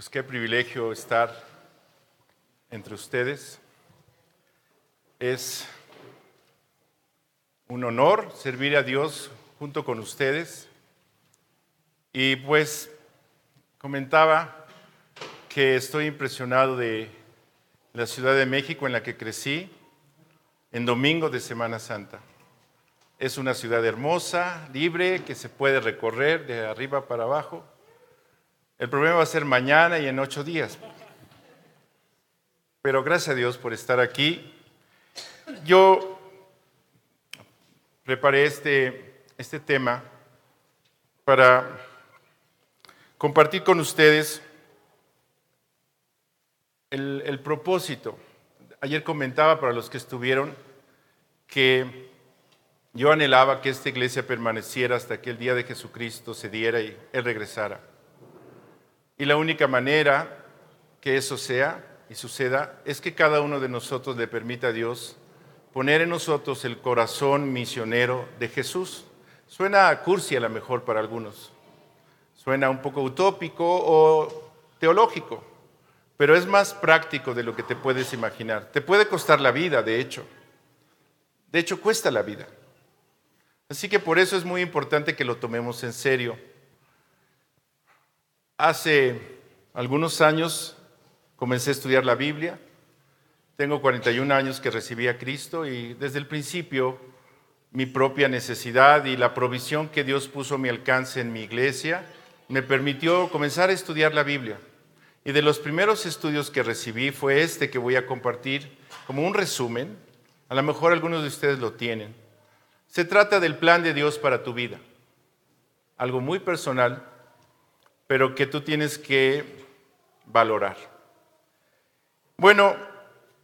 Pues qué privilegio estar entre ustedes. Es un honor servir a Dios junto con ustedes. Y pues comentaba que estoy impresionado de la Ciudad de México en la que crecí en domingo de Semana Santa. Es una ciudad hermosa, libre, que se puede recorrer de arriba para abajo. El problema va a ser mañana y en ocho días. Pero gracias a Dios por estar aquí. Yo preparé este, este tema para compartir con ustedes el, el propósito. Ayer comentaba para los que estuvieron que yo anhelaba que esta iglesia permaneciera hasta que el día de Jesucristo se diera y Él regresara. Y la única manera que eso sea y suceda es que cada uno de nosotros le permita a Dios poner en nosotros el corazón misionero de Jesús. Suena cursi a lo mejor para algunos, suena un poco utópico o teológico, pero es más práctico de lo que te puedes imaginar. Te puede costar la vida, de hecho. De hecho, cuesta la vida. Así que por eso es muy importante que lo tomemos en serio. Hace algunos años comencé a estudiar la Biblia. Tengo 41 años que recibí a Cristo y desde el principio mi propia necesidad y la provisión que Dios puso a mi alcance en mi iglesia me permitió comenzar a estudiar la Biblia. Y de los primeros estudios que recibí fue este que voy a compartir como un resumen. A lo mejor algunos de ustedes lo tienen. Se trata del plan de Dios para tu vida. Algo muy personal pero que tú tienes que valorar. Bueno,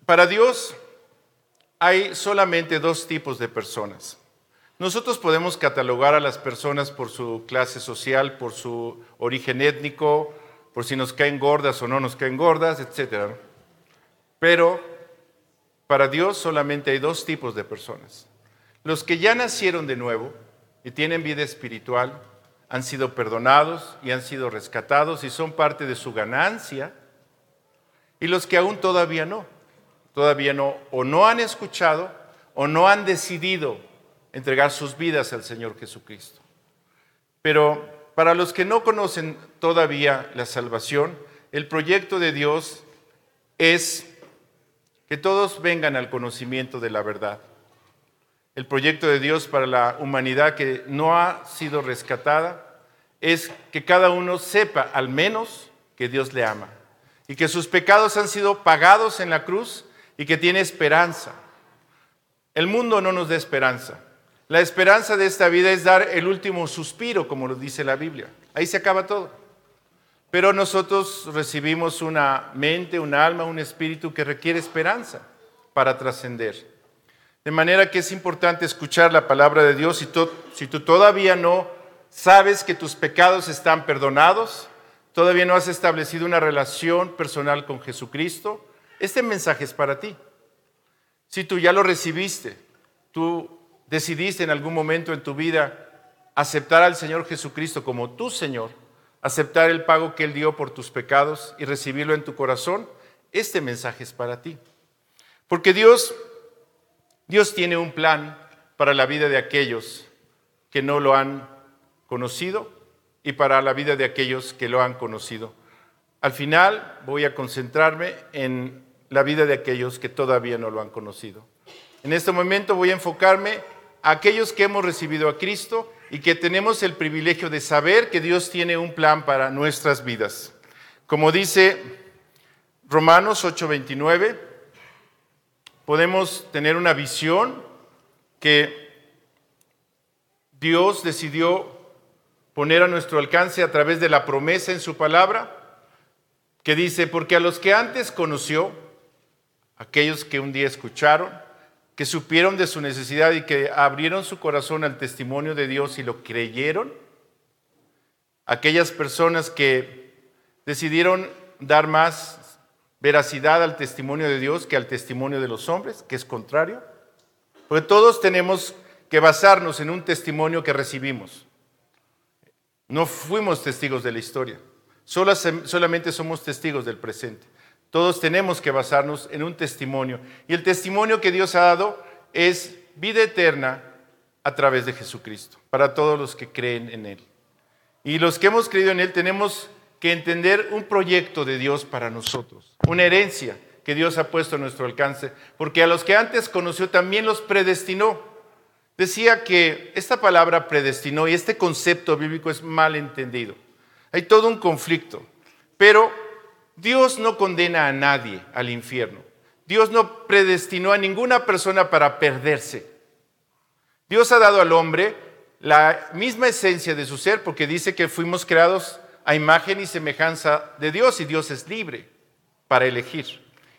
para Dios hay solamente dos tipos de personas. Nosotros podemos catalogar a las personas por su clase social, por su origen étnico, por si nos caen gordas o no nos caen gordas, etc. Pero para Dios solamente hay dos tipos de personas. Los que ya nacieron de nuevo y tienen vida espiritual, han sido perdonados y han sido rescatados y son parte de su ganancia, y los que aún todavía no, todavía no, o no han escuchado o no han decidido entregar sus vidas al Señor Jesucristo. Pero para los que no conocen todavía la salvación, el proyecto de Dios es que todos vengan al conocimiento de la verdad el proyecto de Dios para la humanidad que no ha sido rescatada es que cada uno sepa al menos que Dios le ama y que sus pecados han sido pagados en la cruz y que tiene esperanza. El mundo no nos da esperanza. La esperanza de esta vida es dar el último suspiro, como lo dice la Biblia. Ahí se acaba todo. Pero nosotros recibimos una mente, un alma, un espíritu que requiere esperanza para trascender. De manera que es importante escuchar la palabra de Dios. Si tú, si tú todavía no sabes que tus pecados están perdonados, todavía no has establecido una relación personal con Jesucristo, este mensaje es para ti. Si tú ya lo recibiste, tú decidiste en algún momento en tu vida aceptar al Señor Jesucristo como tu Señor, aceptar el pago que Él dio por tus pecados y recibirlo en tu corazón, este mensaje es para ti. Porque Dios Dios tiene un plan para la vida de aquellos que no lo han conocido y para la vida de aquellos que lo han conocido. Al final voy a concentrarme en la vida de aquellos que todavía no lo han conocido. En este momento voy a enfocarme a aquellos que hemos recibido a Cristo y que tenemos el privilegio de saber que Dios tiene un plan para nuestras vidas. Como dice Romanos 8:29, podemos tener una visión que Dios decidió poner a nuestro alcance a través de la promesa en su palabra, que dice, porque a los que antes conoció, aquellos que un día escucharon, que supieron de su necesidad y que abrieron su corazón al testimonio de Dios y lo creyeron, aquellas personas que decidieron dar más veracidad al testimonio de Dios que al testimonio de los hombres, que es contrario. Porque todos tenemos que basarnos en un testimonio que recibimos. No fuimos testigos de la historia, solamente somos testigos del presente. Todos tenemos que basarnos en un testimonio. Y el testimonio que Dios ha dado es vida eterna a través de Jesucristo, para todos los que creen en Él. Y los que hemos creído en Él tenemos que entender un proyecto de Dios para nosotros, una herencia que Dios ha puesto a nuestro alcance, porque a los que antes conoció también los predestinó. Decía que esta palabra predestinó y este concepto bíblico es mal entendido. Hay todo un conflicto, pero Dios no condena a nadie al infierno. Dios no predestinó a ninguna persona para perderse. Dios ha dado al hombre la misma esencia de su ser porque dice que fuimos creados a imagen y semejanza de Dios y Dios es libre para elegir.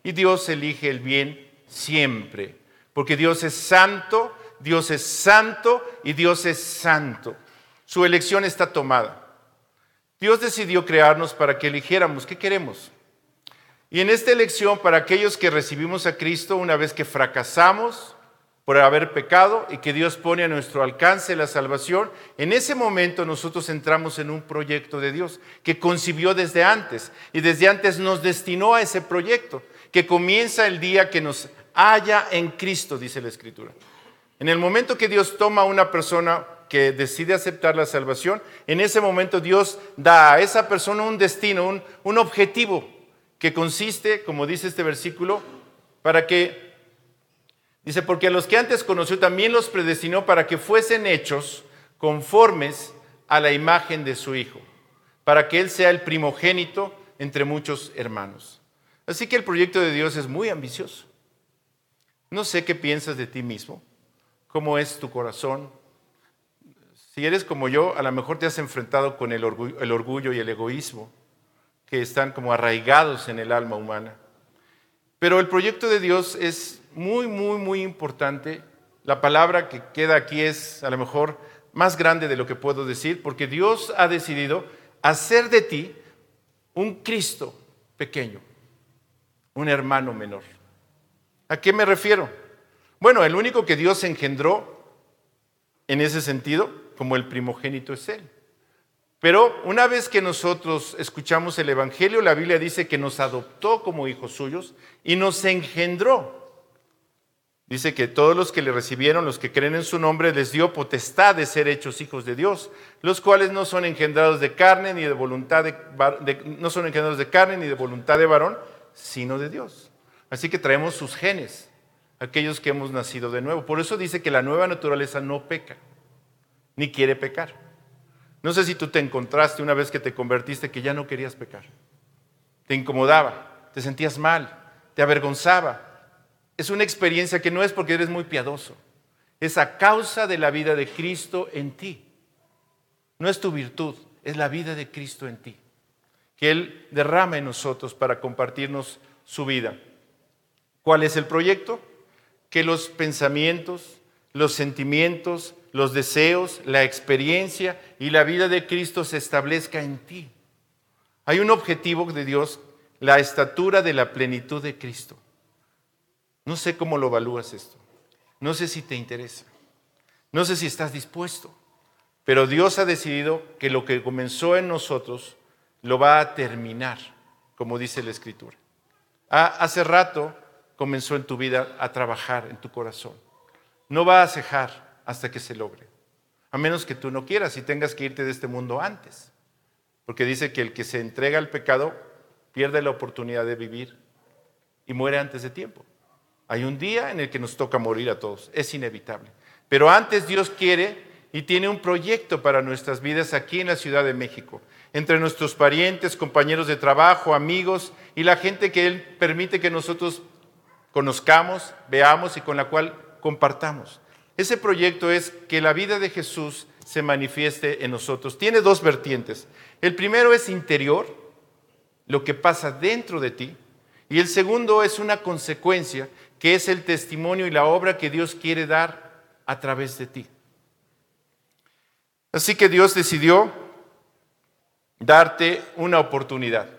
Y Dios elige el bien siempre, porque Dios es santo, Dios es santo y Dios es santo. Su elección está tomada. Dios decidió crearnos para que eligiéramos qué queremos. Y en esta elección, para aquellos que recibimos a Cristo una vez que fracasamos por haber pecado y que Dios pone a nuestro alcance la salvación, en ese momento nosotros entramos en un proyecto de Dios que concibió desde antes y desde antes nos destinó a ese proyecto, que comienza el día que nos haya en Cristo, dice la Escritura. En el momento que Dios toma a una persona que decide aceptar la salvación, en ese momento Dios da a esa persona un destino, un, un objetivo que consiste, como dice este versículo, para que, dice, porque a los que antes conoció también los predestinó para que fuesen hechos conformes a la imagen de su Hijo, para que Él sea el primogénito entre muchos hermanos. Así que el proyecto de Dios es muy ambicioso. No sé qué piensas de ti mismo, cómo es tu corazón. Si eres como yo, a lo mejor te has enfrentado con el orgullo, el orgullo y el egoísmo que están como arraigados en el alma humana. Pero el proyecto de Dios es muy, muy, muy importante. La palabra que queda aquí es a lo mejor más grande de lo que puedo decir, porque Dios ha decidido hacer de ti un Cristo pequeño, un hermano menor. ¿A qué me refiero? Bueno, el único que Dios engendró en ese sentido, como el primogénito es Él. Pero una vez que nosotros escuchamos el Evangelio, la Biblia dice que nos adoptó como hijos suyos y nos engendró. Dice que todos los que le recibieron, los que creen en su nombre, les dio potestad de ser hechos hijos de Dios, los cuales no son engendrados de carne ni de voluntad de, no son engendrados de carne ni de voluntad de varón, sino de Dios. Así que traemos sus genes, aquellos que hemos nacido de nuevo. Por eso dice que la nueva naturaleza no peca, ni quiere pecar. No sé si tú te encontraste una vez que te convertiste que ya no querías pecar. Te incomodaba, te sentías mal, te avergonzaba. Es una experiencia que no es porque eres muy piadoso, es a causa de la vida de Cristo en ti. No es tu virtud, es la vida de Cristo en ti. Que Él derrama en nosotros para compartirnos su vida. ¿Cuál es el proyecto? Que los pensamientos, los sentimientos, los deseos, la experiencia y la vida de Cristo se establezca en ti. Hay un objetivo de Dios, la estatura de la plenitud de Cristo. No sé cómo lo evalúas esto. No sé si te interesa. No sé si estás dispuesto. Pero Dios ha decidido que lo que comenzó en nosotros lo va a terminar, como dice la Escritura. Ah, hace rato comenzó en tu vida a trabajar en tu corazón. No va a cejar hasta que se logre. A menos que tú no quieras y tengas que irte de este mundo antes. Porque dice que el que se entrega al pecado pierde la oportunidad de vivir y muere antes de tiempo. Hay un día en el que nos toca morir a todos, es inevitable. Pero antes Dios quiere y tiene un proyecto para nuestras vidas aquí en la Ciudad de México, entre nuestros parientes, compañeros de trabajo, amigos y la gente que Él permite que nosotros conozcamos, veamos y con la cual compartamos. Ese proyecto es que la vida de Jesús se manifieste en nosotros. Tiene dos vertientes. El primero es interior, lo que pasa dentro de ti. Y el segundo es una consecuencia, que es el testimonio y la obra que Dios quiere dar a través de ti. Así que Dios decidió darte una oportunidad,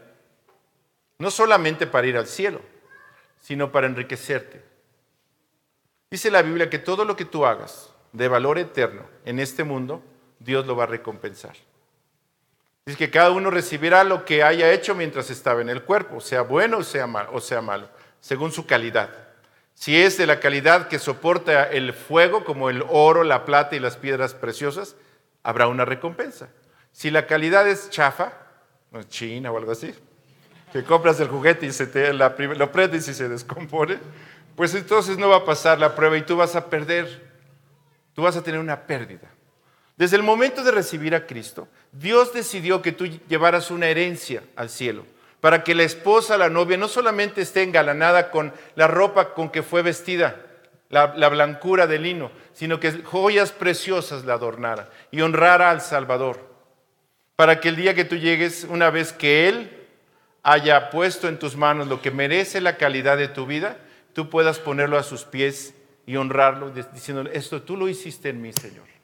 no solamente para ir al cielo, sino para enriquecerte. Dice la Biblia que todo lo que tú hagas de valor eterno en este mundo, Dios lo va a recompensar. Dice que cada uno recibirá lo que haya hecho mientras estaba en el cuerpo, sea bueno o sea, malo, o sea malo, según su calidad. Si es de la calidad que soporta el fuego, como el oro, la plata y las piedras preciosas, habrá una recompensa. Si la calidad es chafa, china o algo así, que compras el juguete y se te, la, lo prendes y se descompone, pues entonces no va a pasar la prueba y tú vas a perder, tú vas a tener una pérdida. Desde el momento de recibir a Cristo, Dios decidió que tú llevaras una herencia al cielo, para que la esposa, la novia, no solamente esté engalanada con la ropa con que fue vestida, la, la blancura de lino, sino que joyas preciosas la adornara y honrara al Salvador, para que el día que tú llegues, una vez que Él haya puesto en tus manos lo que merece la calidad de tu vida, tú puedas ponerlo a sus pies y honrarlo, diciéndole, esto tú lo hiciste en mí, Señor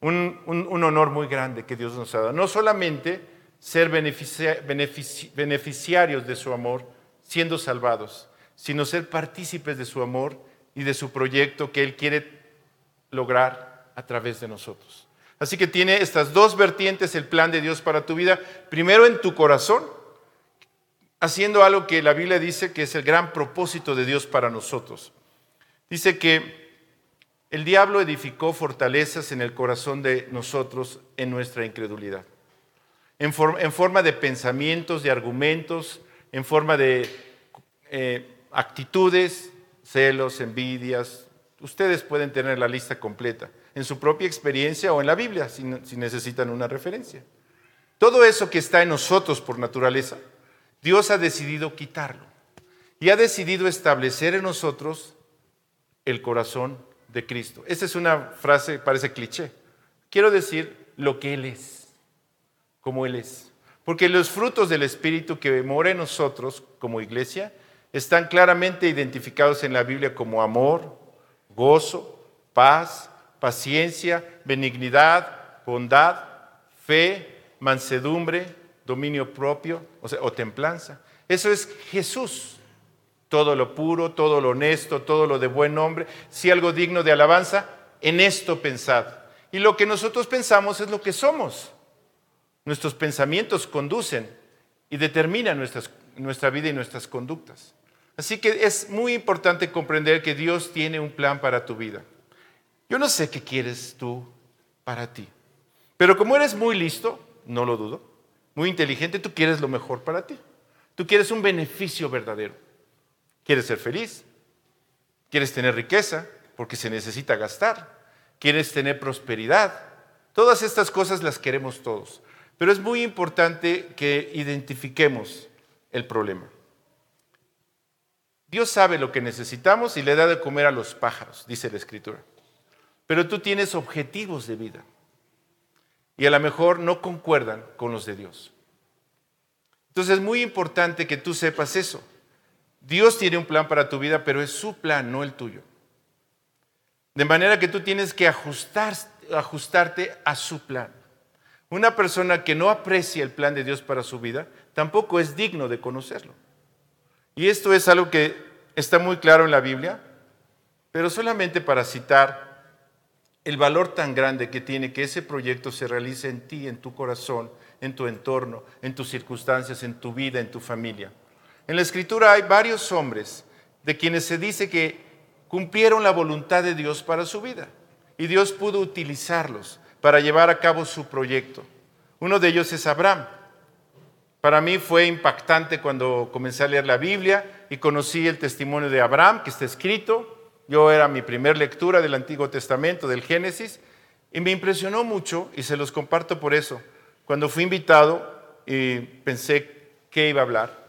un, honor muy grande que Dios nos ha dado. No solamente ser beneficiarios de su amor, siendo salvados, sino ser partícipes de su amor y de su proyecto que Él quiere lograr a través de nosotros. Así que tiene estas dos vertientes el plan de Dios para tu vida. Primero en tu corazón, haciendo algo que la Biblia dice que es el gran propósito de Dios para nosotros. Dice que el diablo edificó fortalezas en el corazón de nosotros en nuestra incredulidad, en, forma de pensamientos, de argumentos, en forma de eh, actitudes, celos, envidias. Ustedes pueden tener la lista completa en su propia experiencia o en la Biblia, si necesitan una referencia. Todo eso que está en nosotros por naturaleza, Dios ha decidido quitarlo y ha decidido establecer en nosotros el corazón de Cristo. Esta es una frase, parece cliché. Quiero decir lo que Él es, como Él es. Porque los frutos del Espíritu que mora en nosotros como iglesia están claramente identificados en la Biblia como amor, gozo, paz, paciencia, benignidad, bondad, fe, mansedumbre, dominio propio o templanza. Eso es Jesús todo lo puro, todo lo honesto, todo lo de buen nombre, si algo digno de alabanza, en esto pensad. Y lo que nosotros pensamos es lo que somos. Nuestros pensamientos conducen y determinan nuestra vida y nuestras conductas. Así que es muy importante comprender que Dios tiene un plan para tu vida. Yo no sé qué quieres tú para ti, pero como eres muy listo, no lo dudo, muy inteligente, tú quieres lo mejor para ti. Tú quieres un beneficio verdadero. ¿Quieres ser feliz? ¿Quieres tener riqueza? Porque se necesita gastar. ¿Quieres tener prosperidad? Todas estas cosas las queremos todos. Pero es muy importante que identifiquemos el problema. Dios sabe lo que necesitamos y le da de comer a los pájaros, dice la Escritura. Pero tú tienes objetivos de vida y a lo mejor no concuerdan con los de Dios. Entonces es muy importante que tú sepas eso. Dios tiene un plan para tu vida, pero es su plan, no el tuyo. De manera que tú tienes que ajustar, ajustarte a su plan. Una persona que no aprecia el plan de Dios para su vida, tampoco es digno de conocerlo. Y esto es algo que está muy claro en la Biblia, pero solamente para citar el valor tan grande que tiene que ese proyecto se realice en ti, en tu corazón, en tu entorno, en tus circunstancias, en tu vida, en tu familia. En la escritura hay varios hombres de quienes se dice que cumplieron la voluntad de Dios para su vida y Dios pudo utilizarlos para llevar a cabo su proyecto. Uno de ellos es Abraham. Para mí fue impactante cuando comencé a leer la Biblia y conocí el testimonio de Abraham que está escrito. Yo era mi primer lectura del Antiguo Testamento, del Génesis, y me impresionó mucho y se los comparto por eso. Cuando fui invitado y pensé qué iba a hablar,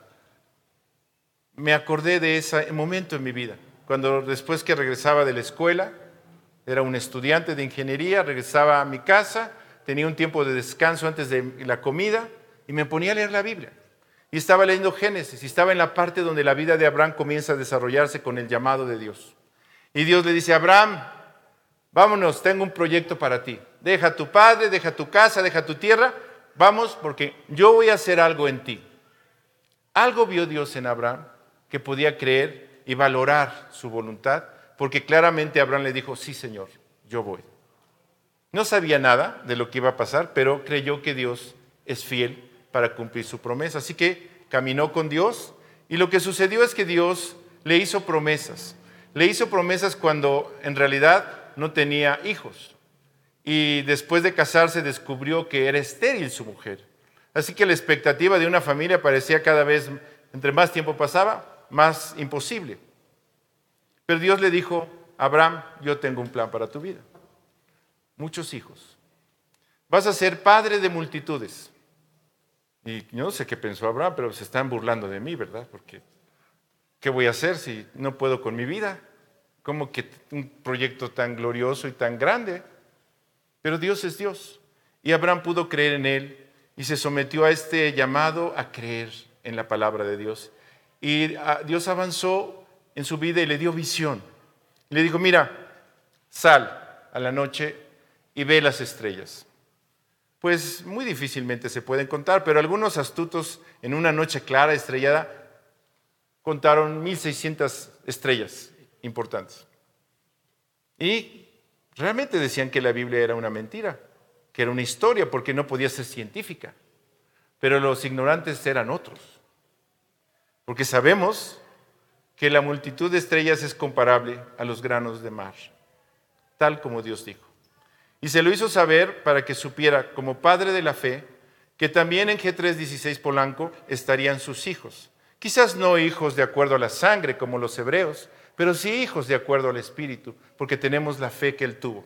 me acordé de ese momento en mi vida, cuando después que regresaba de la escuela, era un estudiante de ingeniería, regresaba a mi casa, tenía un tiempo de descanso antes de la comida y me ponía a leer la Biblia. Y estaba leyendo Génesis y estaba en la parte donde la vida de Abraham comienza a desarrollarse con el llamado de Dios. Y Dios le dice, Abraham, vámonos, tengo un proyecto para ti. Deja tu padre, deja tu casa, deja tu tierra, vamos porque yo voy a hacer algo en ti. Algo vio Dios en Abraham que podía creer y valorar su voluntad, porque claramente Abraham le dijo, sí Señor, yo voy. No sabía nada de lo que iba a pasar, pero creyó que Dios es fiel para cumplir su promesa. Así que caminó con Dios y lo que sucedió es que Dios le hizo promesas. Le hizo promesas cuando en realidad no tenía hijos. Y después de casarse descubrió que era estéril su mujer. Así que la expectativa de una familia parecía cada vez, entre más tiempo pasaba, más imposible. Pero Dios le dijo, Abraham, yo tengo un plan para tu vida. Muchos hijos. Vas a ser padre de multitudes. Y yo no sé qué pensó Abraham, pero se están burlando de mí, ¿verdad? Porque, ¿qué voy a hacer si no puedo con mi vida? ¿Cómo que un proyecto tan glorioso y tan grande? Pero Dios es Dios. Y Abraham pudo creer en Él y se sometió a este llamado a creer en la palabra de Dios. Y ah, Dios avanzó en su vida y le dio visión. le dijo, mira, sal a la noche y ve las estrellas. Pues muy difícilmente se pueden contar, pero algunos astutos en una noche clara, estrellada, contaron 1600 estrellas importantes. Y realmente decían que la Biblia era una mentira, que era una historia, porque no podía ser científica. Pero los ignorantes eran otros. Porque sabemos que la multitud de estrellas es comparable a los granos de mar, tal como Dios dijo. Y se lo hizo saber para que supiera, como padre de la fe, que también en G316 Polanco estarían sus hijos. Quizás no hijos de acuerdo a la sangre como los hebreos, pero sí hijos de acuerdo al Espíritu, porque tenemos la fe que Él tuvo.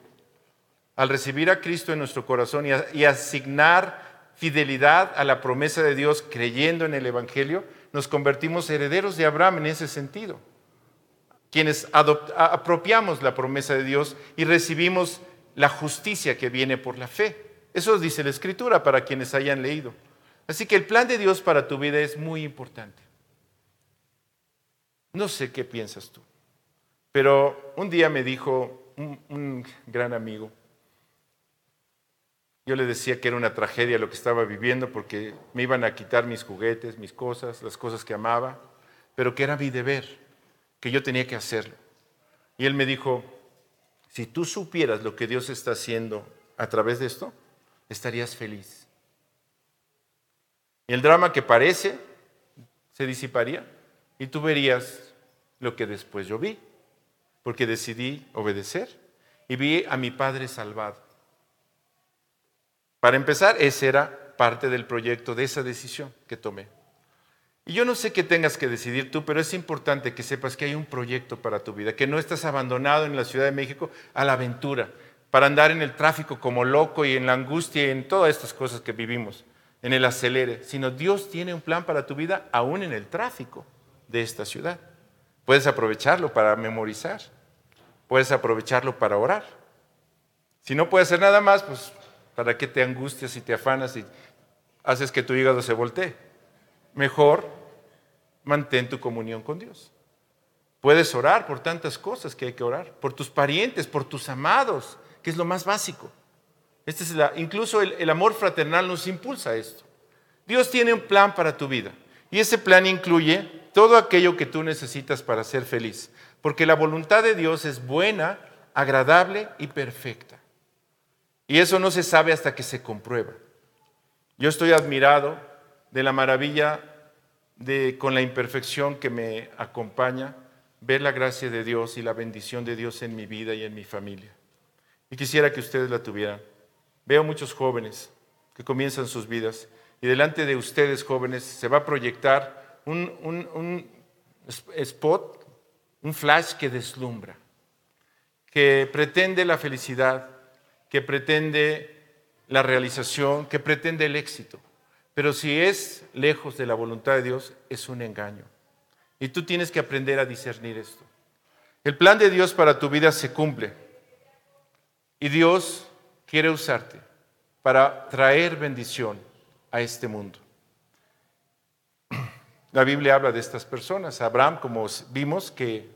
Al recibir a Cristo en nuestro corazón y, asignar fidelidad a la promesa de Dios creyendo en el Evangelio, nos convertimos herederos de Abraham en ese sentido. Quienes apropiamos la promesa de Dios y recibimos la justicia que viene por la fe. Eso dice la Escritura para quienes hayan leído. Así que el plan de Dios para tu vida es muy importante. No sé qué piensas tú, pero un día me dijo un, gran amigo, yo le decía que era una tragedia lo que estaba viviendo porque me iban a quitar mis juguetes, mis cosas, las cosas que amaba, pero que era mi deber, que yo tenía que hacerlo. Y él me dijo, si tú supieras lo que Dios está haciendo a través de esto, estarías feliz. El drama que parece se disiparía y tú verías lo que después yo vi, porque decidí obedecer y vi a mi Padre salvado. Para empezar, ese era parte del proyecto de esa decisión que tomé. Y yo no sé qué tengas que decidir tú, pero es importante que sepas que hay un proyecto para tu vida, que no estás abandonado en la Ciudad de México a la aventura, para andar en el tráfico como loco y en la angustia y en todas estas cosas que vivimos, en el acelere, sino Dios tiene un plan para tu vida aún en el tráfico de esta ciudad. Puedes aprovecharlo para memorizar, puedes aprovecharlo para orar. Si no puedes hacer nada más, pues ¿para qué te angustias y te afanas y haces que tu hígado se voltee? mejor mantén tu comunión con Dios. Puedes orar por tantas cosas que hay que orar, por tus parientes, por tus amados, que es lo más básico. Este es incluso el, el amor fraternal nos impulsa a esto. Dios tiene un plan para tu vida y ese plan incluye todo aquello que tú necesitas para ser feliz, porque la voluntad de Dios es buena, agradable y perfecta. Y eso no se sabe hasta que se comprueba. Yo estoy admirado de la maravilla de con la imperfección que me acompaña, ver la gracia de Dios y la bendición de Dios en mi vida y en mi familia. Y quisiera que ustedes la tuvieran. Veo muchos jóvenes que comienzan sus vidas y delante de ustedes jóvenes se va a proyectar un, un spot, un flash que deslumbra, que pretende la felicidad, que pretende la realización, que pretende el éxito. Pero si es lejos de la voluntad de Dios, es un engaño. Y tú tienes que aprender a discernir esto. El plan de Dios para tu vida se cumple. Y Dios quiere usarte para traer bendición a este mundo. La Biblia habla de estas personas. Abraham, como vimos, que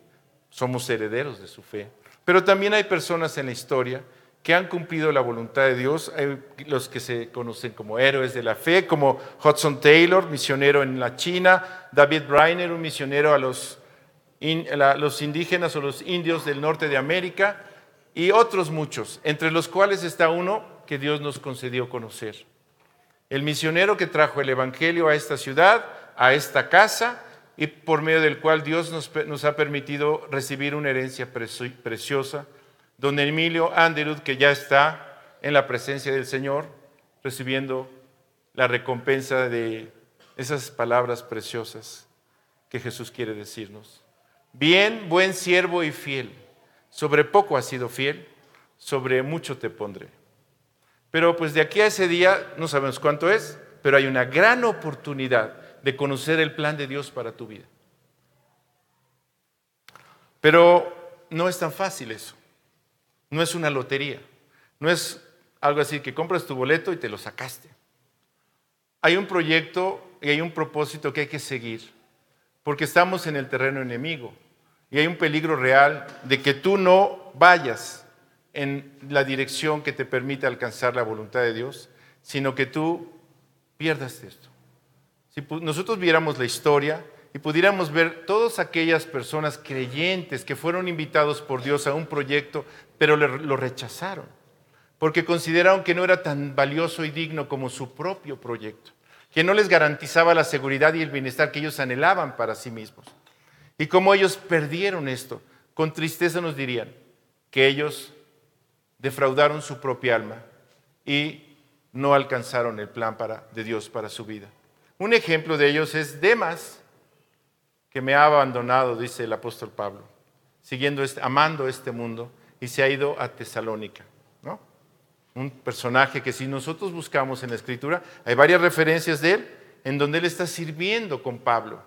somos herederos de su fe. Pero también hay personas en la historia que han cumplido la voluntad de Dios, los que se conocen como héroes de la fe, como Hudson Taylor, misionero en la China, David Briner, un misionero a los indígenas o los indios del norte de América, y otros muchos, entre los cuales está uno que Dios nos concedió conocer. El misionero que trajo el Evangelio a esta ciudad, a esta casa, y por medio del cual Dios nos, ha permitido recibir una herencia preciosa. Don Emilio Anderud, que ya está en la presencia del Señor, recibiendo la recompensa de esas palabras preciosas que Jesús quiere decirnos. Bien, buen siervo y fiel. Sobre poco has sido fiel, sobre mucho te pondré. Pero pues de aquí a ese día no sabemos cuánto es, pero hay una gran oportunidad de conocer el plan de Dios para tu vida. Pero no es tan fácil eso. No es una lotería. No es algo así que compras tu boleto y te lo sacaste. Hay un proyecto y hay un propósito que hay que seguir, porque estamos en el terreno enemigo y hay un peligro real de que tú no vayas en la dirección que te permita alcanzar la voluntad de Dios, sino que tú pierdas esto. Si nosotros viéramos la historia y pudiéramos ver todas aquellas personas creyentes que fueron invitados por Dios a un proyecto, pero lo rechazaron, porque consideraron que no era tan valioso y digno como su propio proyecto, que no les garantizaba la seguridad y el bienestar que ellos anhelaban para sí mismos. Y como ellos perdieron esto, con tristeza nos dirían que ellos defraudaron su propia alma y no alcanzaron el plan de Dios para su vida. Un ejemplo de ellos es Demas, que me ha abandonado, dice el apóstol Pablo, siguiendo este, amando este mundo y se ha ido a Tesalónica. ¿no? Un personaje que si nosotros buscamos en la escritura, hay varias referencias de él en donde él está sirviendo con Pablo,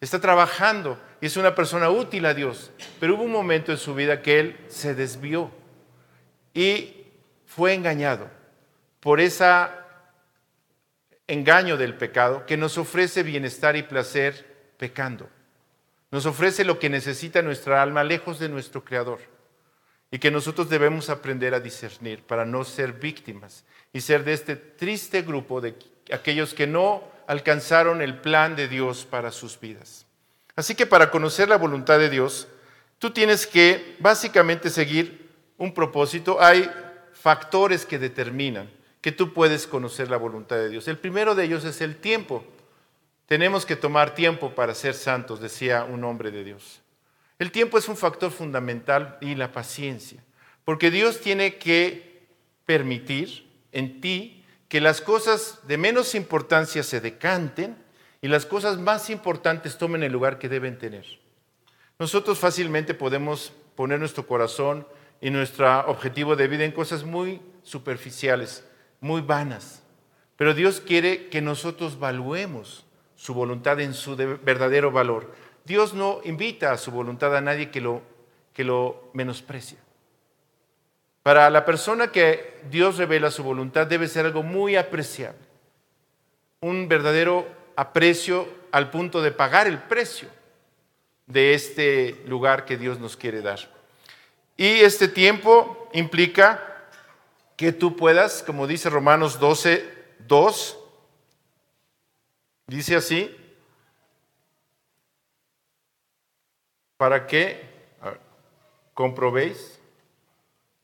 está trabajando y es una persona útil a Dios, pero hubo un momento en su vida que él se desvió y fue engañado por ese engaño del pecado que nos ofrece bienestar y placer pecando. Nos ofrece lo que necesita nuestra alma lejos de nuestro Creador y que nosotros debemos aprender a discernir para no ser víctimas y ser de este triste grupo de aquellos que no alcanzaron el plan de Dios para sus vidas. Así que para conocer la voluntad de Dios, tú tienes que básicamente seguir un propósito, hay factores que determinan que tú puedes conocer la voluntad de Dios. El primero de ellos es el tiempo. Tenemos que tomar tiempo para ser santos, decía un hombre de Dios. El tiempo es un factor fundamental y la paciencia, porque Dios tiene que permitir en ti que las cosas de menos importancia se decanten y las cosas más importantes tomen el lugar que deben tener. Nosotros fácilmente podemos poner nuestro corazón y nuestro objetivo de vida en cosas muy superficiales, muy vanas. Pero Dios quiere que nosotros valuemos su voluntad en su verdadero valor. Dios no invita a su voluntad a nadie que lo, que lo menosprecie. Para la persona que Dios revela su voluntad debe ser algo muy apreciable. Un verdadero aprecio al punto de pagar el precio de este lugar que Dios nos quiere dar. Y este tiempo implica que tú puedas, como dice Romanos 12, 2, dice así, para que comprobéis.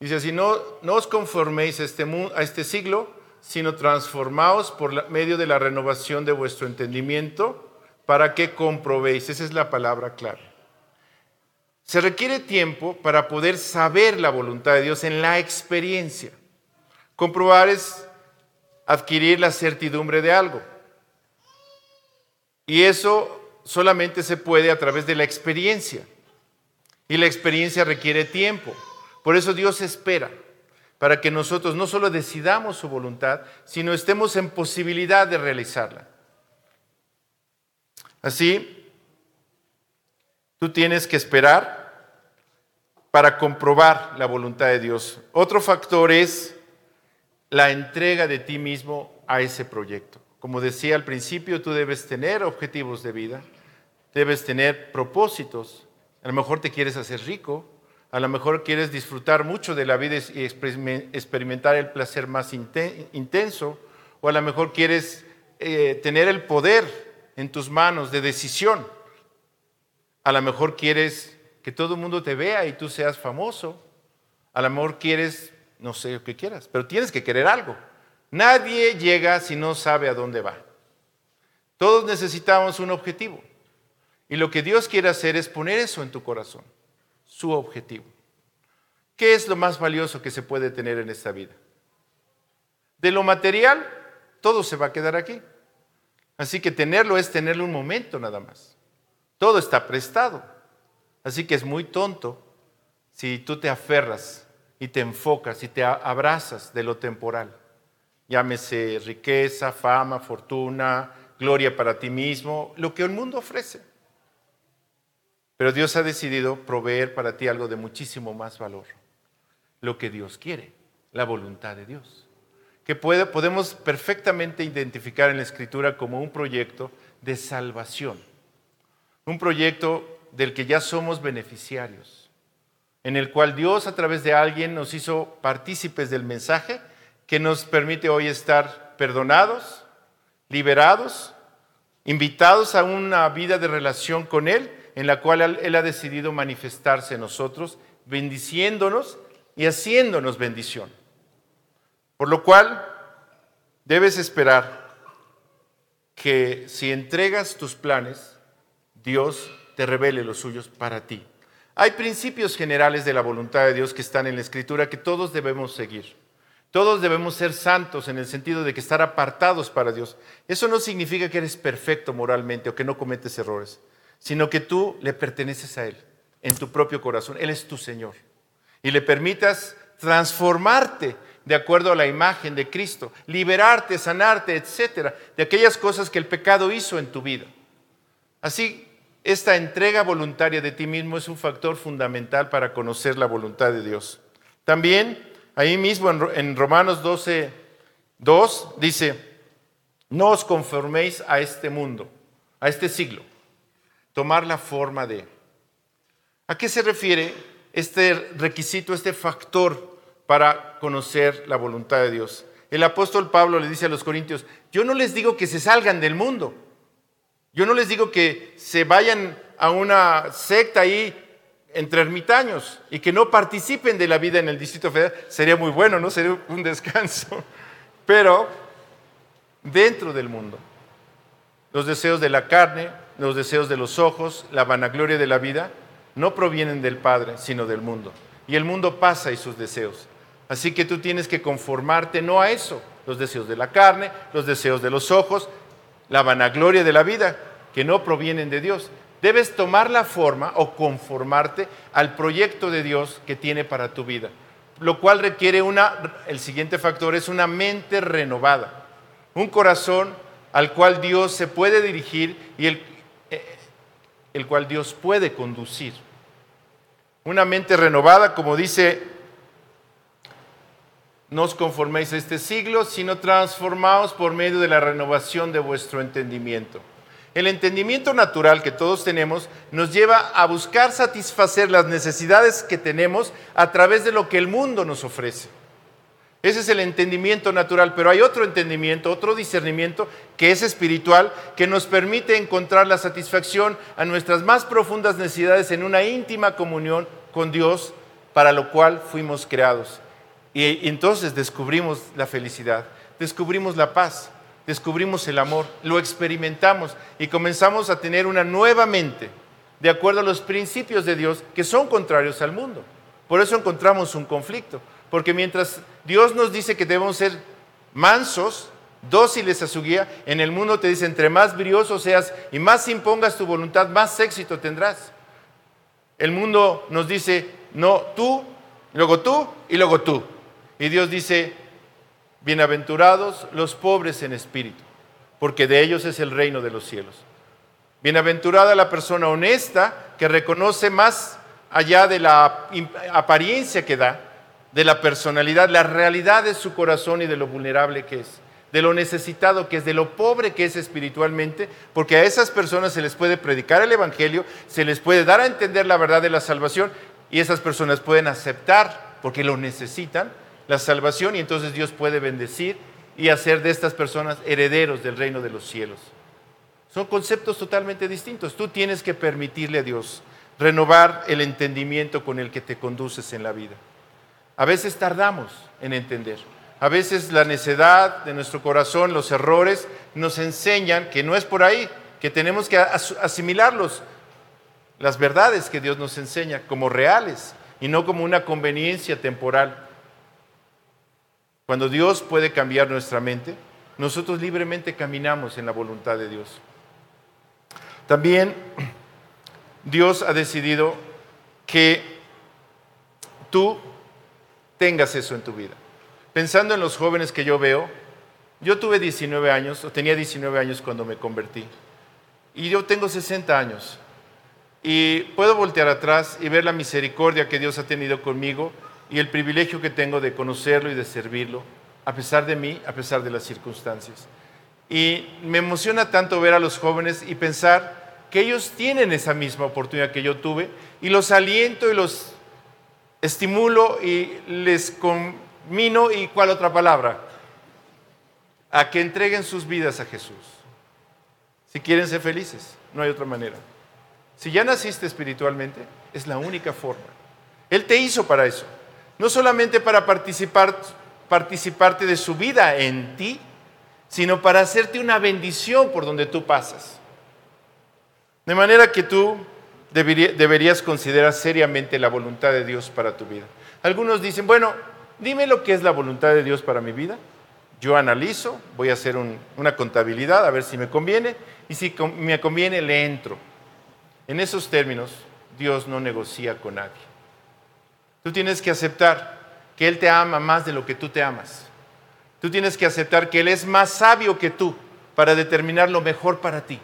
Dice así, no, no os conforméis a este, este siglo, sino transformaos por medio de la renovación de vuestro entendimiento, para que comprobéis. Esa es la palabra clara. Se requiere tiempo para poder saber la voluntad de Dios en la experiencia. Comprobar es adquirir la certidumbre de algo. Y eso solamente se puede a través de la experiencia. Y la experiencia requiere tiempo. Por eso Dios espera para que nosotros no solo decidamos su voluntad, sino estemos en posibilidad de realizarla. Así, tú tienes que esperar para comprobar la voluntad de Dios. Otro factor es la entrega de ti mismo a ese proyecto. Como decía al principio, tú debes tener objetivos de vida, debes tener propósitos. A lo mejor te quieres hacer rico, a lo mejor quieres disfrutar mucho de la vida y experimentar el placer más intenso, o a lo mejor quieres eh, tener el poder en tus manos de decisión. A lo mejor quieres que todo el mundo te vea y tú seas famoso. A lo mejor quieres, no sé qué quieras, pero tienes que querer algo. Nadie llega si no sabe a dónde va. Todos necesitamos un objetivo. Y lo que Dios quiere hacer es poner eso en tu corazón, su objetivo. ¿Qué es lo más valioso que se puede tener en esta vida? De lo material, todo se va a quedar aquí. Así que tenerlo es tenerlo un momento nada más. Todo está prestado. Así que es muy tonto si tú te aferras y te enfocas y te abrazas de lo temporal. Llámese riqueza, fama, fortuna, gloria para ti mismo, lo que el mundo ofrece. Pero Dios ha decidido proveer para ti algo de muchísimo más valor. Lo que Dios quiere, la voluntad de Dios. Que podemos perfectamente identificar en la Escritura como un proyecto de salvación. Un proyecto del que ya somos beneficiarios. En el cual Dios a través de alguien nos hizo partícipes del mensaje que nos permite hoy estar perdonados, liberados, invitados a una vida de relación con Él, en la cual Él ha decidido manifestarse en nosotros, bendiciéndonos y haciéndonos bendición. Por lo cual, debes esperar que si entregas tus planes, Dios te revele los suyos para ti. Hay principios generales de la voluntad de Dios que están en la Escritura que todos debemos seguir. Todos debemos ser santos en el sentido de que estar apartados para Dios. Eso no significa que eres perfecto moralmente o que no cometes errores, sino que tú le perteneces a Él en tu propio corazón. Él es tu Señor. Y le permitas transformarte de acuerdo a la imagen de Cristo, liberarte, sanarte, etcétera, de aquellas cosas que el pecado hizo en tu vida. Así, esta entrega voluntaria de ti mismo es un factor fundamental para conocer la voluntad de Dios. También Ahí mismo en Romanos 12, 2 dice, no os conforméis a este mundo, a este siglo, tomar la forma de. ¿A qué se refiere este requisito, este factor para conocer la voluntad de Dios? El apóstol Pablo le dice a los corintios, yo no les digo que se salgan del mundo, yo no les digo que se vayan a una secta ahí entre ermitaños y que no participen de la vida en el Distrito Federal, sería muy bueno, ¿no? Sería un descanso. Pero dentro del mundo, los deseos de la carne, los deseos de los ojos, la vanagloria de la vida, no provienen del Padre, sino del mundo. Y el mundo pasa y sus deseos. Así que tú tienes que conformarte no a eso, los deseos de la carne, los deseos de los ojos, la vanagloria de la vida, que no provienen de Dios, Debes tomar la forma o conformarte al proyecto de Dios que tiene para tu vida, lo cual requiere una, el siguiente factor es una mente renovada, un corazón al cual Dios se puede dirigir y el, el cual Dios puede conducir. Una mente renovada, como dice, no os conforméis a este siglo, sino transformaos por medio de la renovación de vuestro entendimiento. El entendimiento natural que todos tenemos nos lleva a buscar satisfacer las necesidades que tenemos a través de lo que el mundo nos ofrece. Ese es el entendimiento natural, pero hay otro entendimiento, otro discernimiento que es espiritual, que nos permite encontrar la satisfacción a nuestras más profundas necesidades en una íntima comunión con Dios, para lo cual fuimos creados. Y entonces descubrimos la felicidad, descubrimos la paz, descubrimos el amor, lo experimentamos y comenzamos a tener una nueva mente de acuerdo a los principios de Dios que son contrarios al mundo. Por eso encontramos un conflicto, porque mientras Dios nos dice que debemos ser mansos, dóciles a su guía, en el mundo te dice, entre más brioso seas y más impongas tu voluntad, más éxito tendrás. El mundo nos dice, no, tú, luego tú y luego tú. Y Dios dice, Bienaventurados los pobres en espíritu, porque de ellos es el reino de los cielos. Bienaventurada la persona honesta que reconoce más allá de la apariencia que da, de la personalidad, la realidad de su corazón y de lo vulnerable que es, de lo necesitado que es, de lo pobre que es espiritualmente, porque a esas personas se les puede predicar el Evangelio, se les puede dar a entender la verdad de la salvación y esas personas pueden aceptar porque lo necesitan la salvación y entonces Dios puede bendecir y hacer de estas personas herederos del reino de los cielos. Son conceptos totalmente distintos. Tú tienes que permitirle a Dios renovar el entendimiento con el que te conduces en la vida. A veces tardamos en entender, A veces la necedad de nuestro corazón, los errores, nos enseñan que no es por ahí, que tenemos que asimilarlos, las verdades que Dios nos enseña como reales y no como una conveniencia temporal. Cuando Dios puede cambiar nuestra mente, nosotros libremente caminamos en la voluntad de Dios. También Dios ha decidido que tú tengas eso en tu vida. Pensando en los jóvenes que yo veo, yo tuve 19 años, o tenía 19 años cuando me convertí, y yo tengo 60 años. Y puedo voltear atrás y ver la misericordia que Dios ha tenido conmigo y el privilegio que tengo de conocerlo y de servirlo, a pesar de mí, a pesar de las circunstancias. Y me emociona tanto ver a los jóvenes y pensar que ellos tienen esa misma oportunidad que yo tuve y los aliento y los estimulo y les conmino y cuál otra palabra, a que entreguen sus vidas a Jesús. Si quieren ser felices, no hay otra manera. Si ya naciste espiritualmente, es la única forma. Él te hizo para eso. No solamente para participar, participarte de su vida en ti, sino para hacerte una bendición por donde tú pasas. De manera que tú deberías considerar seriamente la voluntad de Dios para tu vida. Algunos dicen, bueno, dime lo que es la voluntad de Dios para mi vida. Yo analizo, voy a hacer una contabilidad a ver si me conviene y si me conviene le entro. En esos términos, Dios no negocia con nadie. Tú tienes que aceptar que Él te ama más de lo que tú te amas. Tú tienes que aceptar que Él es más sabio que tú para determinar lo mejor para ti.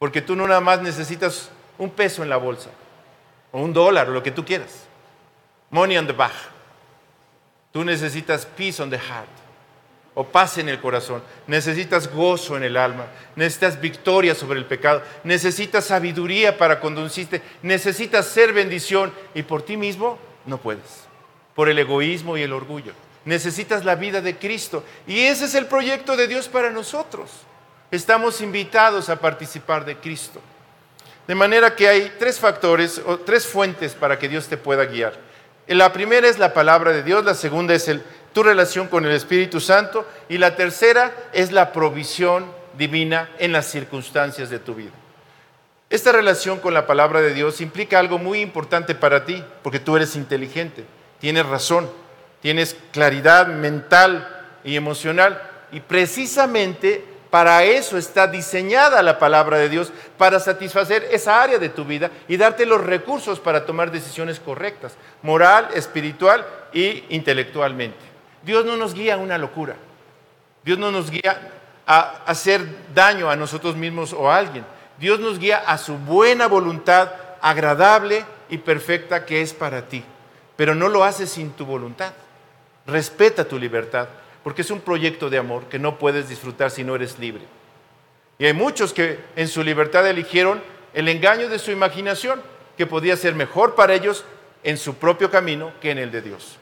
Porque tú no nada más necesitas un peso en la bolsa, o un dólar, o lo que tú quieras. Money on the back. Tú necesitas peace on the heart, o paz en el corazón. Necesitas gozo en el alma. Necesitas victoria sobre el pecado. Necesitas sabiduría para conducirte. Necesitas ser bendición. Y por ti mismo no puedes. Por el egoísmo y el orgullo. Necesitas la vida de Cristo. Y ese es el proyecto de Dios para nosotros estamos invitados a participar de Cristo. De manera que hay tres factores o tres fuentes para que Dios te pueda guiar. La primera es la palabra de Dios, la segunda es tu relación con el Espíritu Santo y la tercera es la provisión divina en las circunstancias de tu vida. Esta relación con la palabra de Dios implica algo muy importante para ti, porque tú eres inteligente, tienes razón, tienes claridad mental y emocional, y precisamente para eso está diseñada la palabra de Dios, para satisfacer esa área de tu vida y darte los recursos para tomar decisiones correctas, moral, espiritual e intelectualmente. Dios no nos guía a una locura. Dios no nos guía a hacer daño a nosotros mismos o a alguien. Dios nos guía a su buena voluntad agradable y perfecta que es para ti. Pero no lo hace sin tu voluntad. Respeta tu libertad porque es un proyecto de amor que no puedes disfrutar si no eres libre. Y hay muchos que en su libertad eligieron el engaño de su imaginación, que podía ser mejor para ellos en su propio camino que en el de Dios.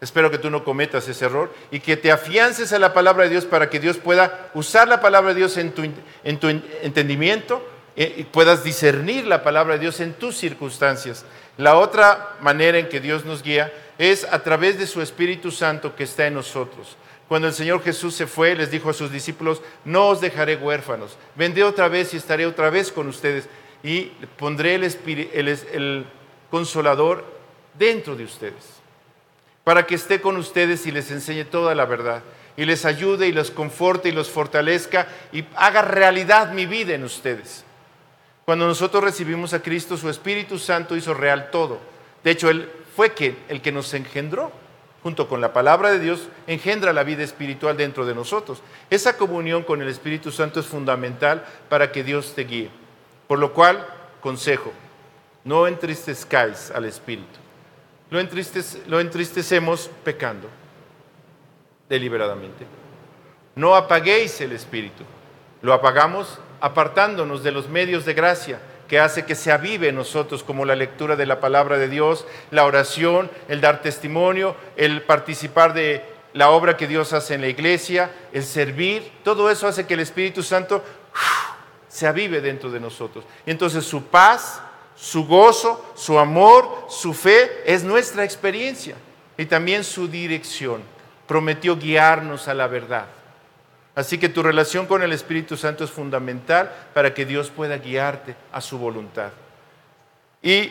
Espero que tú no cometas ese error y que te afiances a la palabra de Dios para que Dios pueda usar la palabra de Dios en tu, en tu entendimiento y puedas discernir la palabra de Dios en tus circunstancias. La otra manera en que Dios nos guía es a través de su Espíritu Santo que está en nosotros. Cuando el Señor Jesús se fue, les dijo a sus discípulos, no os dejaré huérfanos, vendré otra vez y estaré otra vez con ustedes y pondré el, consolador dentro de ustedes, para que esté con ustedes y les enseñe toda la verdad, y les ayude y los conforte y los fortalezca y haga realidad mi vida en ustedes. Cuando nosotros recibimos a Cristo, su Espíritu Santo hizo real todo. De hecho, Él fue el que nos engendró junto con la palabra de Dios, engendra la vida espiritual dentro de nosotros. Esa comunión con el Espíritu Santo es fundamental para que Dios te guíe. Por lo cual, consejo, no entristezcáis al Espíritu. Lo, lo entristecemos pecando deliberadamente. No apaguéis el Espíritu. Lo apagamos apartándonos de los medios de gracia que hace que se avive en nosotros, como la lectura de la palabra de Dios, la oración, el dar testimonio, el participar de la obra que Dios hace en la iglesia, el servir, todo eso hace que el Espíritu Santo se avive dentro de nosotros. Y entonces su paz, su gozo, su amor, su fe es nuestra experiencia. y también su dirección. Prometió guiarnos a la verdad. Así que tu relación con el Espíritu Santo es fundamental para que Dios pueda guiarte a su voluntad. Y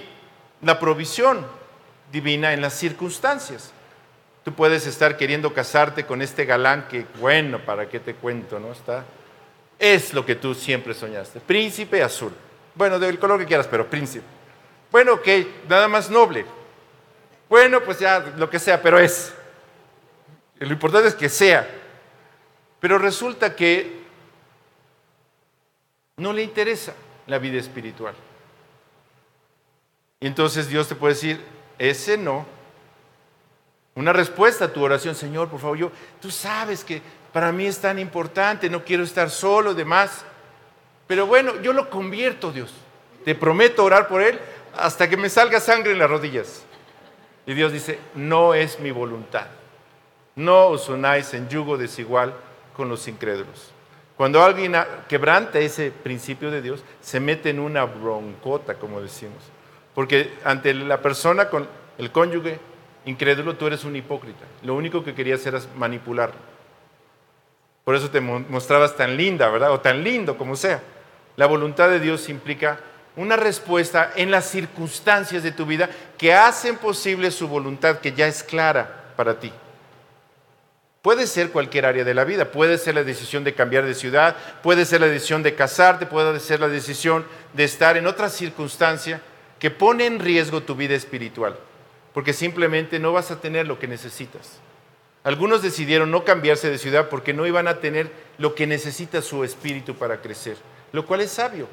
la provisión divina en las circunstancias. Tú puedes estar queriendo casarte con este galán que, bueno, ¿para qué te cuento? ¿No? Está, es lo que tú siempre soñaste. Príncipe azul. Bueno, del color que quieras, pero príncipe. Bueno, ok, nada más noble. Bueno, pues ya lo que sea, pero es. Lo importante es que sea. Pero resulta que no le interesa la vida espiritual. Y entonces Dios te puede decir, ese no, una respuesta a tu oración, Señor, por favor, yo, tú sabes que para mí es tan importante, no quiero estar solo, demás. Pero bueno, yo lo convierto, Dios. Te prometo orar por él hasta que me salga sangre en las rodillas. Y Dios dice, no es mi voluntad. No os unáis en yugo desigual con los incrédulos. Cuando alguien quebranta ese principio de Dios, se mete en una broncota, como decimos. Porque ante la persona con el cónyuge incrédulo, tú eres un hipócrita. Lo único que querías era manipularlo. Por eso te mostrabas tan linda, ¿verdad? O tan lindo, como sea. La voluntad de Dios implica una respuesta en las circunstancias de tu vida que hacen posible su voluntad, que ya es clara para ti. Puede ser cualquier área de la vida, puede ser la decisión de cambiar de ciudad, puede ser la decisión de casarte, puede ser la decisión de estar en otra circunstancia que pone en riesgo tu vida espiritual porque simplemente no vas a tener lo que necesitas. Algunos decidieron no cambiarse de ciudad porque no iban a tener lo que necesita su espíritu para crecer, lo cual es sabio.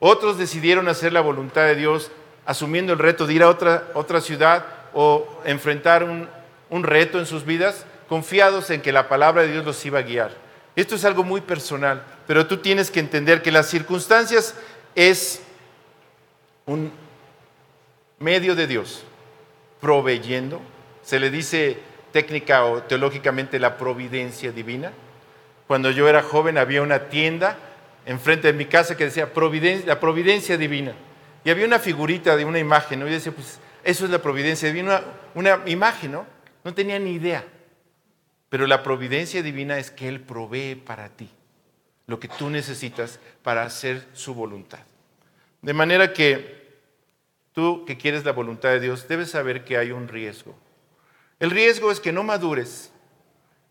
Otros decidieron hacer la voluntad de Dios asumiendo el reto de ir a otra, otra ciudad o enfrentar un, un reto en sus vidas, confiados en que la palabra de Dios los iba a guiar. Esto es algo muy personal, pero tú tienes que entender que las circunstancias es un medio de Dios proveyendo. Se le dice técnica o teológicamente la providencia divina. Cuando yo era joven había una tienda enfrente de mi casa que decía la providencia divina. Y había una figurita de una imagen, ¿no? Y decía, pues eso es la providencia divina, una, una imagen, ¿no? No tenía ni idea. Pero la providencia divina es que Él provee para ti lo que tú necesitas para hacer su voluntad. De manera que Tú que quieres la voluntad de Dios, debes saber que hay un riesgo. El riesgo es que no madures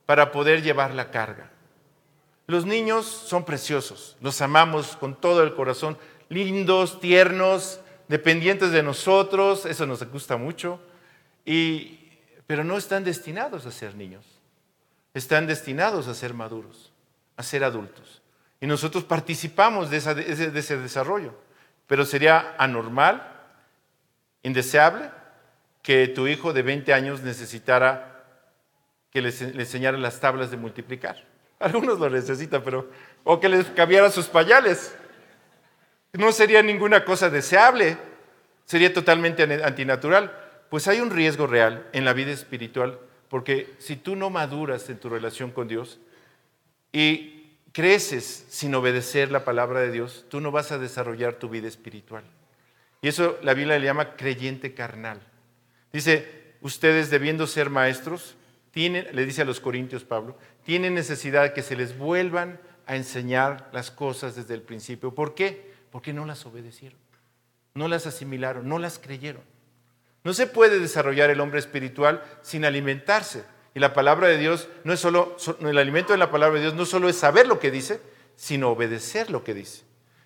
para poder llevar la carga. Los niños son preciosos, los amamos con todo el corazón, lindos, tiernos, dependientes de nosotros, eso nos gusta mucho, pero no están destinados a ser niños, están destinados a ser maduros, a ser adultos. Y nosotros participamos de ese desarrollo, pero sería anormal indeseable que tu hijo de 20 años necesitara que le, enseñara las tablas de multiplicar. Algunos lo necesitan, pero... O que les cambiara sus pañales. No sería ninguna cosa deseable. Sería totalmente antinatural. Pues hay un riesgo real en la vida espiritual, porque si tú no maduras en tu relación con Dios y creces sin obedecer la palabra de Dios, tú no vas a desarrollar tu vida espiritual. Y eso la Biblia le llama creyente carnal. Dice, ustedes debiendo ser maestros, tienen, le dice a los corintios Pablo, tienen necesidad que se les vuelvan a enseñar las cosas desde el principio. ¿Por qué? Porque no las obedecieron, no las asimilaron, no las creyeron. No se puede desarrollar el hombre espiritual sin alimentarse. Y la palabra de Dios no es solo, el alimento de la palabra de Dios no solo es saber lo que dice, sino obedecer lo que dice.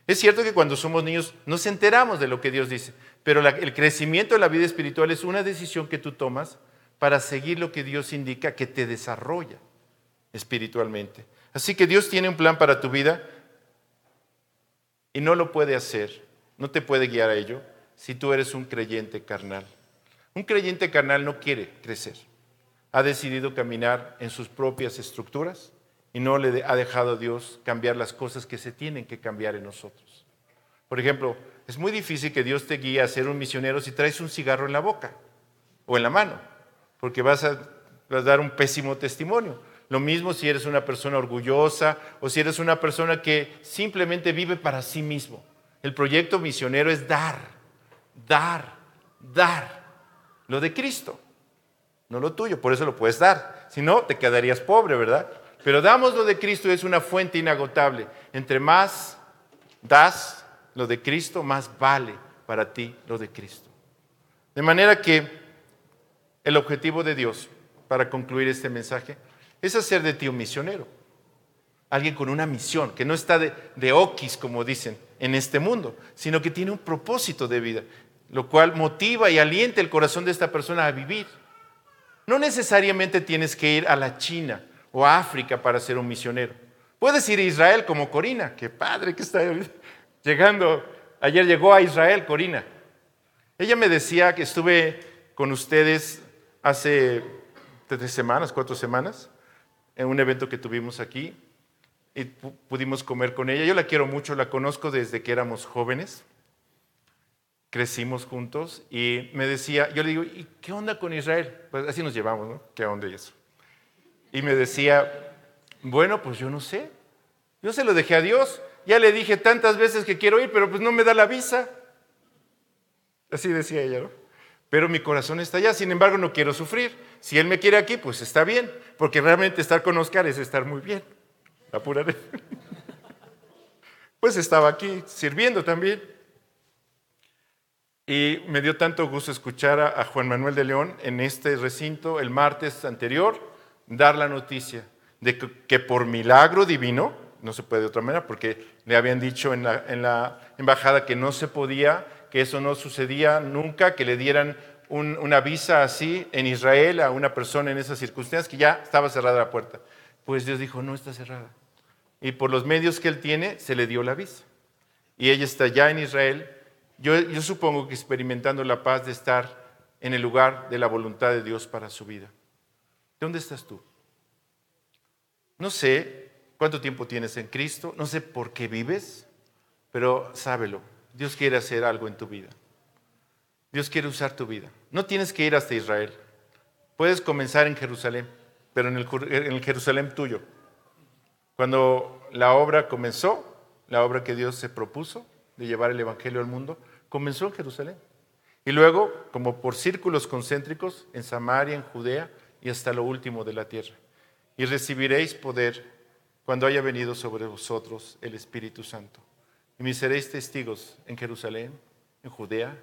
Es cierto que cuando somos niños nos enteramos de lo que Dios dice, pero el crecimiento de la vida espiritual es una decisión que tú tomas para seguir lo que Dios indica que te desarrolla espiritualmente. Así que Dios tiene un plan para tu vida y no lo puede hacer, no te puede guiar a ello si tú eres un creyente carnal. Un creyente carnal no quiere crecer. Ha decidido caminar en sus propias estructuras y no le ha dejado a Dios cambiar las cosas que se tienen que cambiar en nosotros. Por ejemplo, es muy difícil que Dios te guíe a ser un misionero si traes un cigarro en la boca o en la mano, porque vas a, vas a dar un pésimo testimonio. Lo mismo si eres una persona orgullosa o si eres una persona que simplemente vive para sí mismo. El proyecto misionero es dar, dar, dar lo de Cristo. no lo tuyo, por eso lo puedes dar. Si no, te quedarías pobre, ¿verdad? Pero damos lo de Cristo es una fuente inagotable. Entre más das lo de Cristo, más vale para ti lo de Cristo. De manera que el objetivo de Dios, para concluir este mensaje, es hacer de ti un misionero. Alguien con una misión, que no está de, de oquis, como dicen, en este mundo, sino que tiene un propósito de vida, lo cual motiva y alienta el corazón de esta persona a vivir. No necesariamente tienes que ir a la China o a África para ser un misionero. Puedes ir a Israel como Corina, qué padre que está llegando. Ayer llegó a Israel Corina. Ella me decía que estuve con ustedes hace tres semanas, cuatro semanas, en un evento que tuvimos aquí y pudimos comer con ella. Yo la quiero mucho, la conozco desde que éramos jóvenes, crecimos juntos y me decía, yo le digo, ¿y qué onda con Israel? Pues así nos llevamos, ¿no? ¿Qué onda y eso? Y me decía, bueno, pues yo no sé, yo se lo dejé a Dios, ya le dije tantas veces que quiero ir, pero pues no me da la visa. Así decía ella, ¿no? Pero mi corazón está allá, sin embargo no quiero sufrir. Si Él me quiere aquí, pues está bien, porque realmente estar con Oscar es estar muy bien. Apuraré. Pues estaba aquí sirviendo también. Y me dio tanto gusto escuchar a, Juan Manuel de León en este recinto el martes anterior dar la noticia de que, por milagro divino, no se puede de otra manera, porque le habían dicho en la, embajada que no se podía, que eso no sucedía nunca, que le dieran una visa así en Israel a una persona en esas circunstancias, que ya estaba cerrada la puerta. Pues Dios dijo, no está cerrada. Y por los medios que él tiene, se le dio la visa. Y ella está ya en Israel yo, supongo que experimentando la paz de estar en el lugar de la voluntad de Dios para su vida. ¿Dónde estás tú? No sé cuánto tiempo tienes en Cristo, no sé por qué vives, pero sábelo, Dios quiere hacer algo en tu vida. Dios quiere usar tu vida. No tienes que ir hasta Israel. Puedes comenzar en Jerusalén, pero en en el Jerusalén tuyo. Cuando la obra comenzó, la obra que Dios se propuso de llevar el Evangelio al mundo, comenzó en Jerusalén. Y luego, como por círculos concéntricos, en Samaria, en Judea y hasta lo último de la tierra. Y recibiréis poder cuando haya venido sobre vosotros el Espíritu Santo. Y me seréis testigos en Jerusalén, en Judea,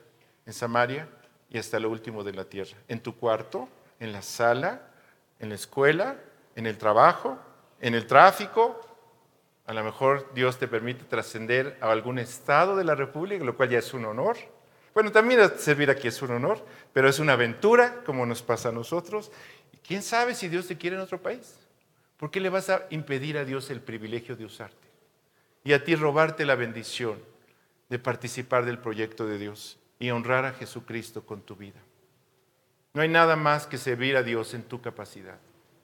en Samaria y hasta lo último de la tierra. En tu cuarto, en la sala, en la escuela, en el trabajo, en el tráfico, a lo mejor Dios te permite trascender a algún estado de la República, lo cual ya es un honor. Bueno, también servir aquí es un honor, pero es una aventura, como nos pasa a nosotros. Y quién sabe si Dios te quiere en otro país. ¿Por qué le vas a impedir a Dios el privilegio de usarte? Y a ti robarte la bendición de participar del proyecto de Dios y honrar a Jesucristo con tu vida. No hay nada más que servir a Dios en tu capacidad.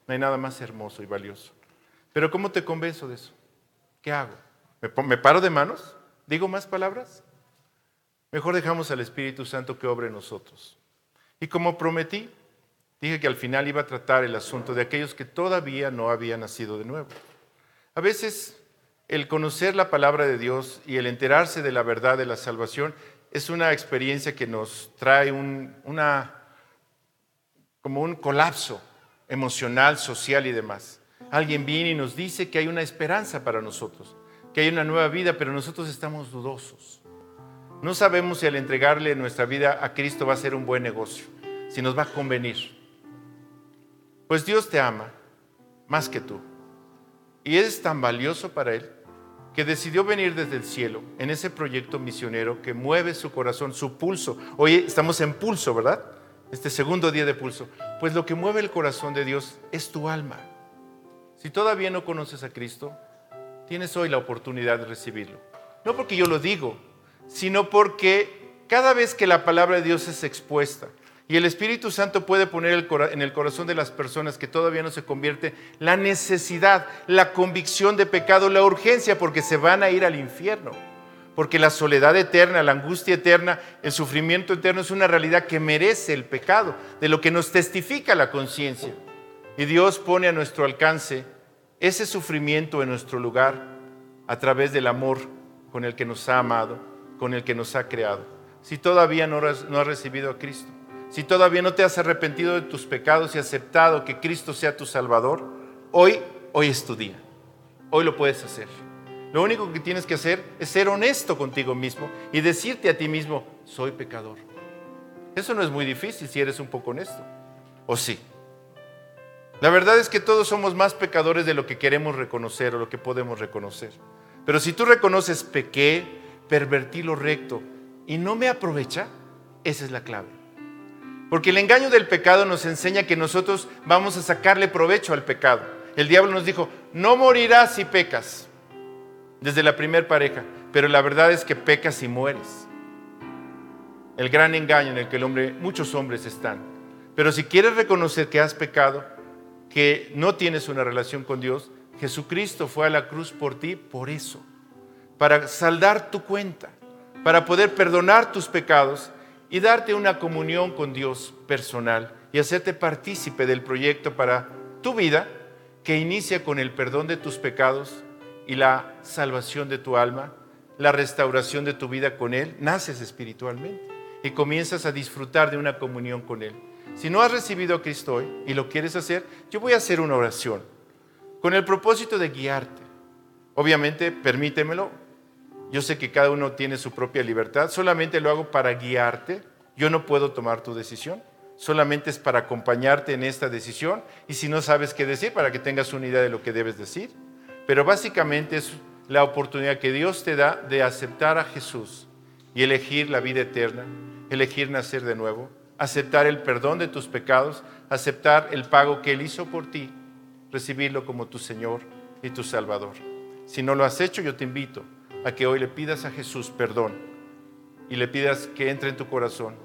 No hay nada más hermoso y valioso. Pero ¿cómo te convenzo de eso? ¿Qué hago? ¿Me, paro de manos? ¿Digo más palabras? Mejor dejamos al Espíritu Santo que obre en nosotros. Y como prometí, dije que al final iba a tratar el asunto de aquellos que todavía no habían nacido de nuevo. A veces el conocer la palabra de Dios y el enterarse de la verdad de la salvación es una experiencia que nos trae una, como un colapso emocional, social y demás. Alguien viene y nos dice que hay una esperanza para nosotros, que hay una nueva vida, pero nosotros estamos dudosos. No sabemos si al entregarle nuestra vida a Cristo va a ser un buen negocio, si nos va a convenir. Pues Dios te ama más que tú. Y es tan valioso para Él que decidió venir desde el cielo en ese proyecto misionero que mueve su corazón, su pulso. Hoy estamos en pulso, ¿verdad? Este segundo día de pulso. Pues lo que mueve el corazón de Dios es tu alma. Si todavía no conoces a Cristo, tienes hoy la oportunidad de recibirlo. No porque yo lo digo, sino porque cada vez que la palabra de Dios es expuesta y el Espíritu Santo puede poner en el corazón de las personas que todavía no se convierte la necesidad, la convicción de pecado, la urgencia, porque se van a ir al infierno. Porque la soledad eterna, la angustia eterna, el sufrimiento eterno es una realidad que merece el pecado, de lo que nos testifica la conciencia. Y Dios pone a nuestro alcance ese sufrimiento en nuestro lugar a través del amor con el que nos ha amado, con el que nos ha creado. Si todavía no, has recibido a Cristo, si todavía no te has arrepentido de tus pecados y aceptado que Cristo sea tu Salvador, hoy, hoy es tu día. Hoy lo puedes hacer. Lo único que tienes que hacer es ser honesto contigo mismo y decirte a ti mismo, soy pecador. Eso no es muy difícil si eres un poco honesto. ¿O sí? La verdad es que todos somos más pecadores de lo que queremos reconocer o lo que podemos reconocer. Pero si tú reconoces pequé, pervertí lo recto y no me aprovecha, esa es la clave. Porque el engaño del pecado nos enseña que nosotros vamos a sacarle provecho al pecado. El diablo nos dijo, no morirás si pecas desde la primera pareja, pero la verdad es que pecas y mueres. El gran engaño en el que el hombre, muchos hombres están. Pero si quieres reconocer que has pecado, que no tienes una relación con Dios, Jesucristo fue a la cruz por ti por eso, para saldar tu cuenta, para poder perdonar tus pecados y darte una comunión con Dios personal y hacerte partícipe del proyecto para tu vida que inicia con el perdón de tus pecados y la salvación de tu alma, la restauración de tu vida con Él, naces espiritualmente y comienzas a disfrutar de una comunión con Él. Si no has recibido a Cristo y lo quieres hacer, yo voy a hacer una oración con el propósito de guiarte. Obviamente, permítemelo, yo sé que cada uno tiene su propia libertad, solamente lo hago para guiarte, yo no puedo tomar tu decisión, solamente es para acompañarte en esta decisión. Y si no sabes qué decir, para que tengas una idea de lo que debes decir. Pero básicamente es la oportunidad que Dios te da de aceptar a Jesús y elegir la vida eterna, elegir nacer de nuevo, aceptar el perdón de tus pecados, aceptar el pago que Él hizo por ti, recibirlo como tu Señor y tu Salvador. Si no lo has hecho, yo te invito a que hoy le pidas a Jesús perdón y le pidas que entre en tu corazón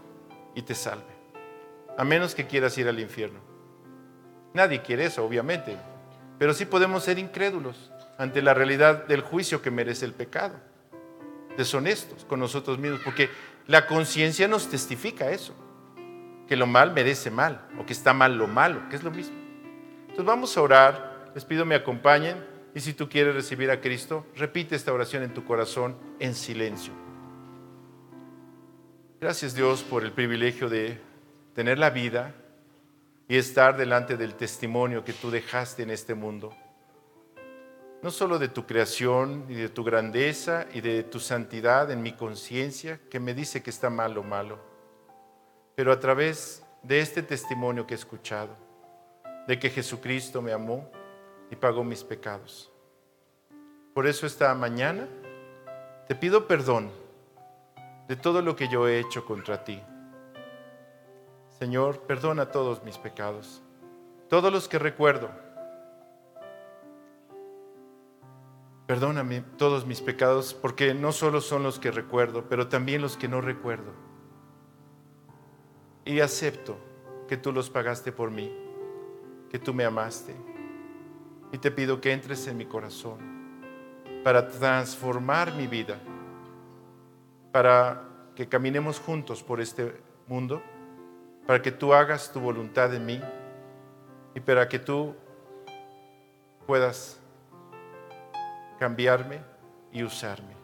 y te salve. A menos que quieras ir al infierno. Nadie quiere eso, obviamente. Pero sí podemos ser incrédulos ante la realidad del juicio que merece el pecado. Deshonestos con nosotros mismos, porque la conciencia nos testifica eso, que lo mal merece mal, o que está mal lo malo, que es lo mismo. Entonces vamos a orar, les pido me acompañen, y si tú quieres recibir a Cristo, repite esta oración en tu corazón en silencio. Gracias Dios por el privilegio de tener la vida y estar delante del testimonio que tú dejaste en este mundo. No solo de tu creación y de tu grandeza y de tu santidad en mi conciencia, que me dice que está malo malo, pero a través de este testimonio que he escuchado, de que Jesucristo me amó y pagó mis pecados. Por eso esta mañana te pido perdón de todo lo que yo he hecho contra ti Señor, perdona todos mis pecados, todos los que recuerdo. Perdóname todos mis pecados, porque no solo son los que recuerdo, pero también los que no recuerdo. Y acepto que tú los pagaste por mí, que tú me amaste. Y te pido que entres en mi corazón para transformar mi vida, para que caminemos juntos por este mundo para que tú hagas tu voluntad en mí y para que tú puedas cambiarme y usarme.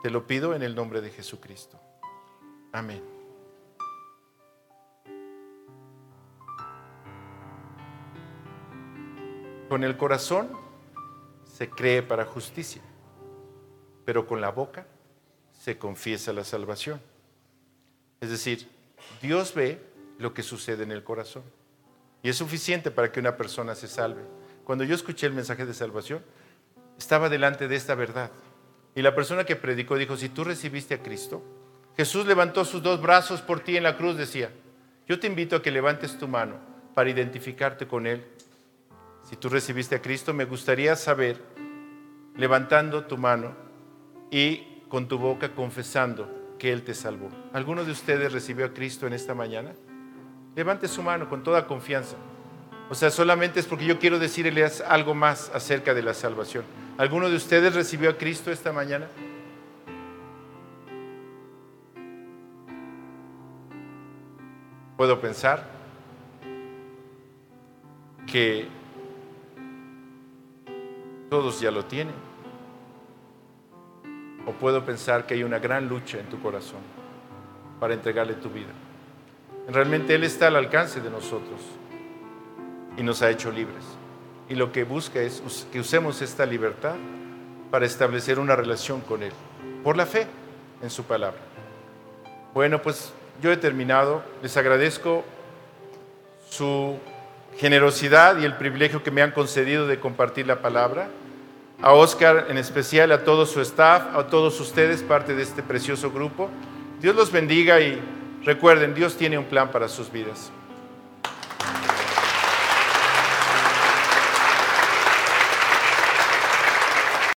Te lo pido en el nombre de Jesucristo. Amén. Con el corazón se cree para justicia, pero con la boca se confiesa la salvación. Es decir, Dios ve lo que sucede en el corazón. Y es suficiente para que una persona se salve. Cuando yo escuché el mensaje de salvación, estaba delante de esta verdad. Y la persona que predicó dijo, si tú recibiste a Cristo, Jesús levantó sus dos brazos por ti en la cruz, decía, yo te invito a que levantes tu mano para identificarte con Él. Si tú recibiste a Cristo, me gustaría saber, levantando tu mano y con tu boca confesando que Él te salvó. ¿Alguno de ustedes recibió a Cristo en esta mañana? Levante su mano con toda confianza. O sea, solamente es porque yo quiero decirles algo más acerca de la salvación. ¿Alguno de ustedes recibió a Cristo esta mañana? Puedo pensar que todos ya lo tienen. O puedo pensar que hay una gran lucha en tu corazón para entregarle tu vida. Realmente Él está al alcance de nosotros y nos ha hecho libres. Y lo que busca es que usemos esta libertad para establecer una relación con Él, por la fe en su palabra. Bueno, pues yo he terminado. Les agradezco su generosidad y el privilegio que me han concedido de compartir la palabra. A Oscar en especial, a todo su staff, a todos ustedes, parte de este precioso grupo. Dios los bendiga y recuerden, Dios tiene un plan para sus vidas.